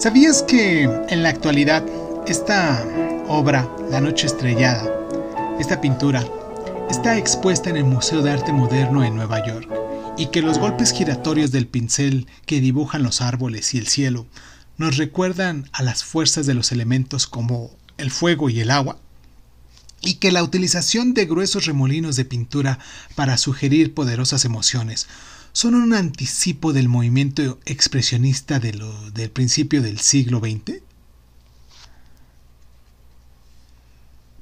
¿Sabías que en la actualidad esta obra, La Noche Estrellada, esta pintura, está expuesta en el Museo de Arte Moderno en Nueva York y que los golpes giratorios del pincel que dibujan los árboles y el cielo nos recuerdan a las fuerzas de los elementos como el fuego y el agua? y que la utilización de gruesos remolinos de pintura para sugerir poderosas emociones son un anticipo del movimiento expresionista del principio del siglo XX?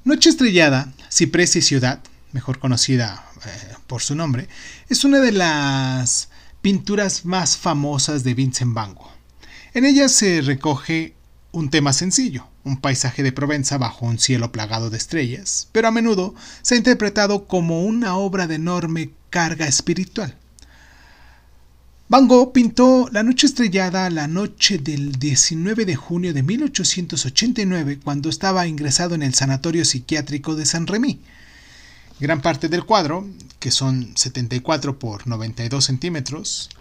Noche Estrellada, Ciprés y Ciudad, mejor conocida eh, por su nombre, es una de las pinturas más famosas de Vincent Van Gogh. En ella se recoge un tema sencillo, un paisaje de Provenza bajo un cielo plagado de estrellas, pero a menudo se ha interpretado como una obra de enorme carga espiritual. Van Gogh pintó La Noche Estrellada la noche del 19 de junio de 1889 cuando estaba ingresado en el Sanatorio Psiquiátrico de San Remy. Gran parte del cuadro, que son 74 por 92 centímetros,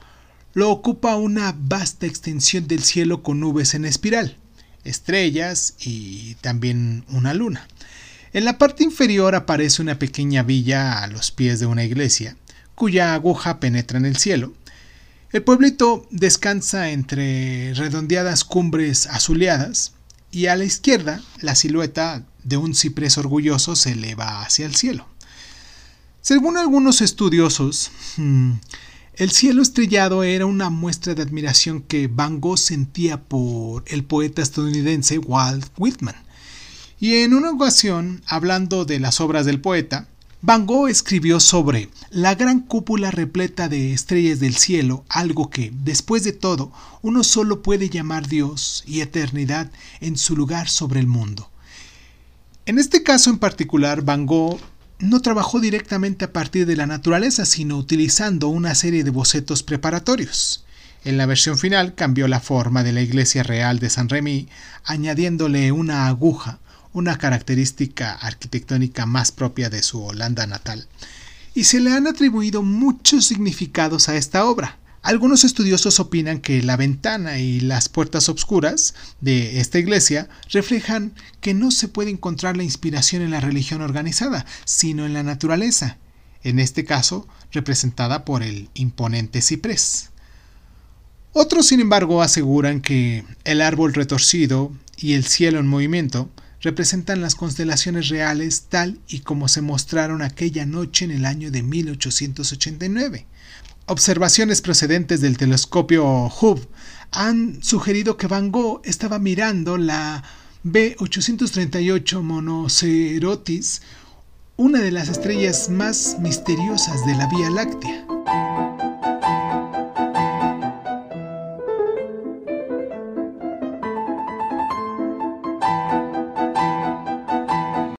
lo ocupa una vasta extensión del cielo con nubes en espiral, estrellas y también una luna. En la parte inferior aparece una pequeña villa a los pies de una iglesia, cuya aguja penetra en el cielo, el pueblito descansa entre redondeadas cumbres azuleadas y a la izquierda la silueta de un ciprés orgulloso se eleva hacia el cielo. Según algunos estudiosos, hmm, el cielo estrellado era una muestra de admiración que Van Gogh sentía por el poeta estadounidense Walt Whitman. Y en una ocasión, hablando de las obras del poeta, Van Gogh escribió sobre la gran cúpula repleta de estrellas del cielo, algo que, después de todo, uno solo puede llamar Dios y eternidad en su lugar sobre el mundo. En este caso en particular, Van Gogh no trabajó directamente a partir de la naturaleza, sino utilizando una serie de bocetos preparatorios. En la versión final cambió la forma de la iglesia real de San Remy, añadiéndole una aguja, una característica arquitectónica más propia de su Holanda natal, y se le han atribuido muchos significados a esta obra. Algunos estudiosos opinan que la ventana y las puertas obscuras de esta iglesia reflejan que no se puede encontrar la inspiración en la religión organizada, sino en la naturaleza, en este caso representada por el imponente ciprés. Otros, sin embargo, aseguran que el árbol retorcido y el cielo en movimiento representan las constelaciones reales tal y como se mostraron aquella noche en el año de 1889. Observaciones procedentes del telescopio Hubble han sugerido que Van Gogh estaba mirando la B838 Monocerotis, una de las estrellas más misteriosas de la Vía Láctea.